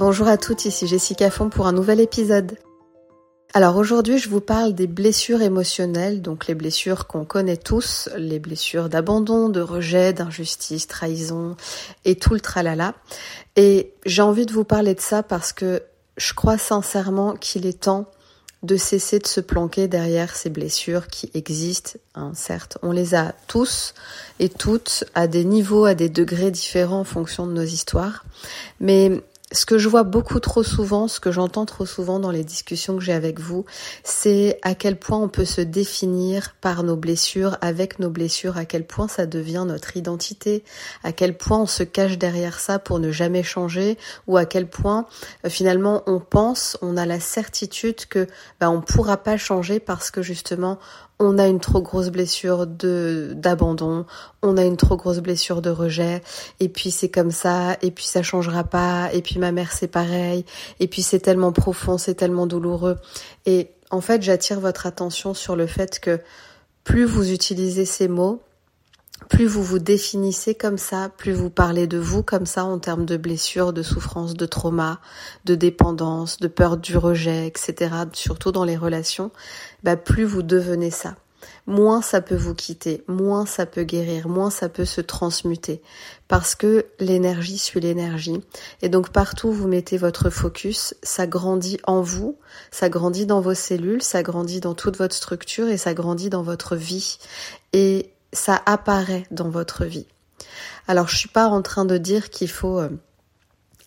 Bonjour à toutes, ici Jessica Font pour un nouvel épisode. Alors aujourd'hui, je vous parle des blessures émotionnelles, donc les blessures qu'on connaît tous, les blessures d'abandon, de rejet, d'injustice, trahison et tout le tralala. Et j'ai envie de vous parler de ça parce que je crois sincèrement qu'il est temps de cesser de se planquer derrière ces blessures qui existent. Hein, certes, on les a tous et toutes à des niveaux, à des degrés différents en fonction de nos histoires. Mais ce que je vois beaucoup trop souvent, ce que j'entends trop souvent dans les discussions que j'ai avec vous, c'est à quel point on peut se définir par nos blessures, avec nos blessures, à quel point ça devient notre identité, à quel point on se cache derrière ça pour ne jamais changer, ou à quel point euh, finalement on pense, on a la certitude que ben, on pourra pas changer parce que justement on a une trop grosse blessure de d'abandon, on a une trop grosse blessure de rejet, et puis c'est comme ça, et puis ça changera pas, et puis ma mère c'est pareil, et puis c'est tellement profond, c'est tellement douloureux. Et en fait, j'attire votre attention sur le fait que plus vous utilisez ces mots, plus vous vous définissez comme ça, plus vous parlez de vous comme ça en termes de blessures, de souffrances, de trauma, de dépendance, de peur du rejet, etc., surtout dans les relations, bah plus vous devenez ça. Moins ça peut vous quitter, moins ça peut guérir, moins ça peut se transmuter. Parce que l'énergie suit l'énergie. Et donc partout où vous mettez votre focus, ça grandit en vous, ça grandit dans vos cellules, ça grandit dans toute votre structure et ça grandit dans votre vie. Et ça apparaît dans votre vie. Alors je suis pas en train de dire qu'il faut euh,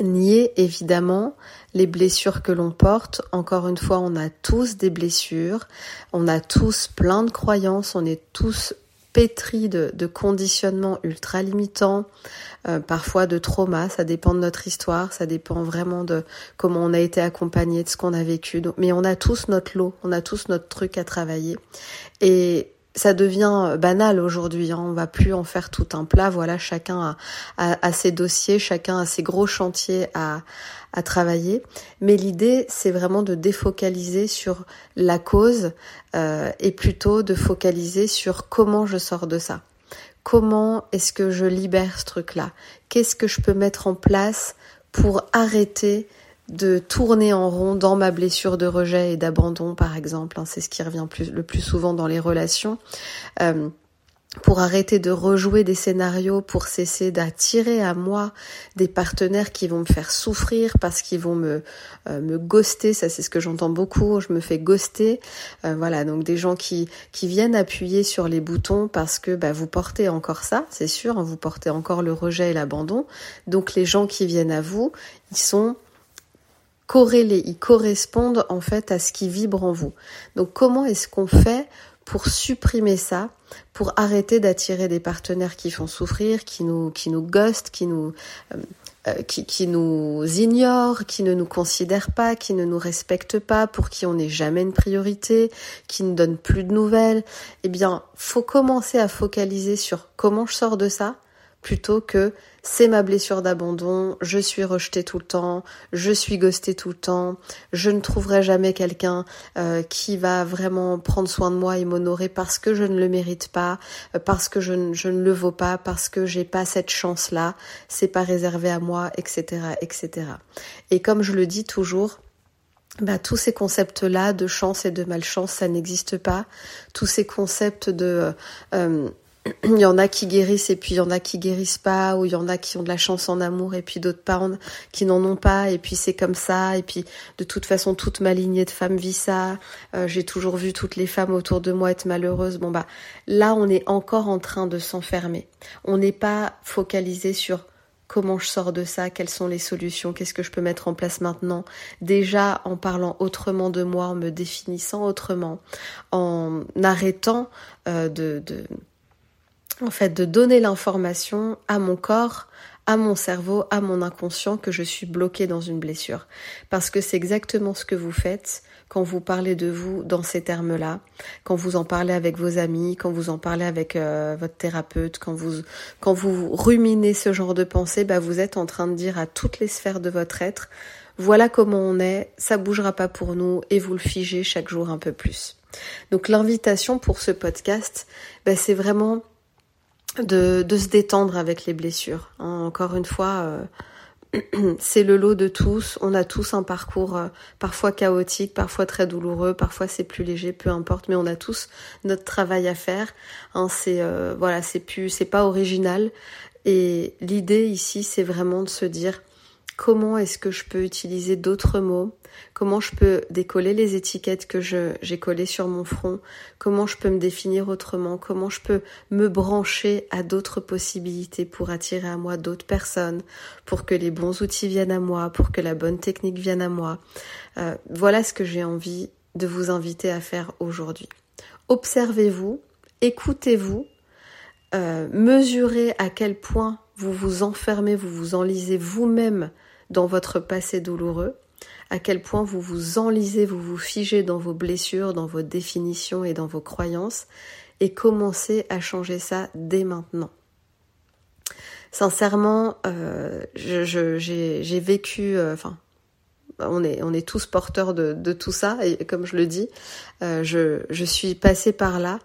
nier évidemment les blessures que l'on porte. Encore une fois, on a tous des blessures, on a tous plein de croyances, on est tous pétris de, de conditionnements ultra limitants, euh, parfois de traumas, ça dépend de notre histoire, ça dépend vraiment de comment on a été accompagné, de ce qu'on a vécu. mais on a tous notre lot, on a tous notre truc à travailler. Et ça devient banal aujourd'hui. Hein. On va plus en faire tout un plat. Voilà, chacun a, ses dossiers, chacun a ses gros chantiers à, à travailler. Mais l'idée, c'est vraiment de défocaliser sur la cause euh, et plutôt de focaliser sur comment je sors de ça. Comment est-ce que je libère ce truc-là? Qu'est-ce que je peux mettre en place pour arrêter de tourner en rond dans ma blessure de rejet et d'abandon, par exemple. Hein, c'est ce qui revient le plus souvent dans les relations. Euh, pour arrêter de rejouer des scénarios, pour cesser d'attirer à moi des partenaires qui vont me faire souffrir parce qu'ils vont me euh, me ghoster, ça c'est ce que j'entends beaucoup, je me fais ghoster. Euh, voilà, donc des gens qui qui viennent appuyer sur les boutons parce que bah, vous portez encore ça, c'est sûr, hein, vous portez encore le rejet et l'abandon. Donc les gens qui viennent à vous, ils sont corrélés, ils correspondent en fait à ce qui vibre en vous. Donc comment est-ce qu'on fait pour supprimer ça, pour arrêter d'attirer des partenaires qui font souffrir, qui nous qui nous ghostent, qui nous euh, euh, qui, qui, nous ignorent, qui ne nous considèrent pas, qui ne nous respectent pas, pour qui on n'est jamais une priorité, qui ne donnent plus de nouvelles, eh bien, faut commencer à focaliser sur comment je sors de ça, plutôt que c'est ma blessure d'abandon, je suis rejetée tout le temps, je suis ghostée tout le temps, je ne trouverai jamais quelqu'un euh, qui va vraiment prendre soin de moi et m'honorer parce que je ne le mérite pas, euh, parce que je ne, je ne le vaux pas, parce que j'ai pas cette chance-là, c'est pas réservé à moi, etc., etc. Et comme je le dis toujours, bah, tous ces concepts-là de chance et de malchance, ça n'existe pas. Tous ces concepts de euh, il y en a qui guérissent et puis il y en a qui guérissent pas, ou il y en a qui ont de la chance en amour et puis d'autres pas qui n'en ont pas, et puis c'est comme ça, et puis de toute façon toute ma lignée de femmes vit ça, euh, j'ai toujours vu toutes les femmes autour de moi être malheureuses, bon bah là on est encore en train de s'enfermer, on n'est pas focalisé sur comment je sors de ça, quelles sont les solutions, qu'est-ce que je peux mettre en place maintenant, déjà en parlant autrement de moi, en me définissant autrement, en arrêtant euh, de, de en fait, de donner l'information à mon corps, à mon cerveau, à mon inconscient que je suis bloquée dans une blessure. Parce que c'est exactement ce que vous faites quand vous parlez de vous dans ces termes-là, quand vous en parlez avec vos amis, quand vous en parlez avec euh, votre thérapeute, quand vous quand vous ruminez ce genre de pensée, bah vous êtes en train de dire à toutes les sphères de votre être, voilà comment on est, ça bougera pas pour nous et vous le figez chaque jour un peu plus. Donc l'invitation pour ce podcast, bah, c'est vraiment de, se détendre avec les blessures. Hein. Encore une fois, euh, c'est le lot de tous. On a tous un parcours euh, parfois chaotique, parfois très douloureux, parfois c'est plus léger, peu importe. Mais on a tous notre travail à faire. Hein, c'est euh, voilà, c'est plus, c'est pas original. Et l'idée ici, c'est vraiment de se dire comment est-ce que je peux utiliser d'autres mots, comment je peux décoller les étiquettes que j'ai collées sur mon front, comment je peux me définir autrement, comment je peux me brancher à d'autres possibilités pour attirer à moi d'autres personnes, pour que les bons outils viennent à moi, pour que la bonne technique vienne à moi? Euh, voilà ce que j'ai envie de vous inviter à faire aujourd'hui. Observez-vous, écoutez-vous, euh, mesurez à quel point vous vous enfermez, vous vous enlisez vous-même dans votre passé douloureux, à quel point vous vous enlisez, vous vous figez dans vos blessures, dans vos définitions et dans vos croyances, et commencez à changer ça dès maintenant. Sincèrement, euh, j'ai vécu, euh, enfin, on est, on est tous porteurs de, tout ça, et comme je le dis, euh, je, je suis passée par là,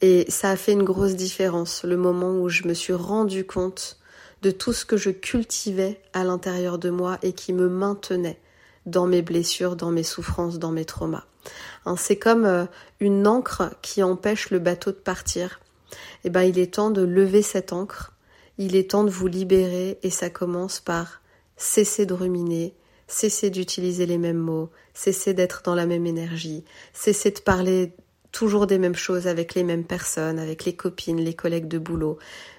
et ça a fait une grosse différence, le moment où je me suis rendu compte de tout ce que je cultivais à l'intérieur de moi et qui me maintenait dans mes blessures, dans mes souffrances, dans mes traumas. Hein, c'est comme euh, une encre qui empêche le bateau de partir. Eh ben, il est temps de lever cette encre. Il est temps de vous libérer et ça commence par cesser de ruminer, cesser d'utiliser les mêmes mots, cesser d'être dans la même énergie, cesser de parler toujours des mêmes choses avec les mêmes personnes, avec les copines, les collègues de boulot.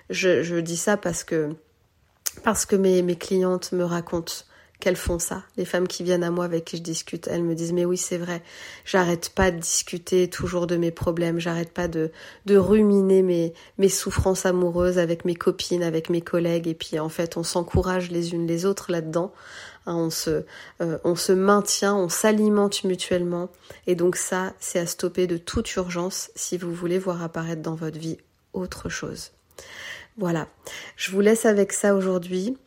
Je dis ça parce que parce que mes, clientes me racontent qu'elles font ça. Les femmes qui viennent à moi avec qui je discute, elles me disent mais oui c'est vrai, j'arrête pas de discuter toujours de mes problèmes, j'arrête pas de, de ruminer mes, souffrances amoureuses avec mes copines, avec mes collègues et puis en fait on s'encourage les unes les autres là-dedans. Hein, euh, on se maintient, on s'alimente mutuellement et donc ça c'est à stopper de toute urgence si vous voulez voir apparaître dans votre vie autre chose. Voilà, je vous laisse avec ça aujourd'hui.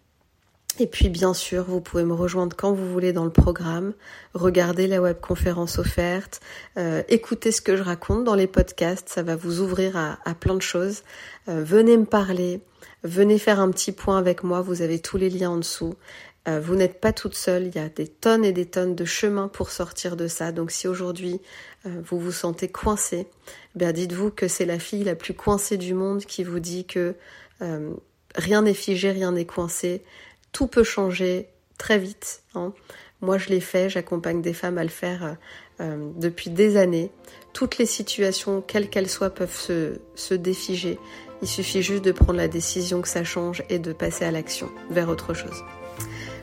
Et puis bien sûr, vous pouvez me rejoindre quand vous voulez dans le programme, regarder la webconférence offerte, euh, écouter ce que je raconte dans les podcasts, ça va vous ouvrir à, plein de choses. Euh, venez me parler, venez faire un petit point avec moi, vous avez tous les liens en dessous. Euh, vous n'êtes pas toute seule, il y a des tonnes et des tonnes de chemins pour sortir de ça. Donc si aujourd'hui vous vous sentez coincé, eh dites-vous que c'est la fille la plus coincée du monde qui vous dit que euh, rien n'est figé, rien n'est coincé, tout peut changer très vite. Hein. Moi, je l'ai fait, j'accompagne des femmes à le faire euh, euh, depuis des années. Toutes les situations, quelles qu'elles soient, peuvent se défiger. Il suffit juste de prendre la décision que ça change et de passer à l'action vers autre chose.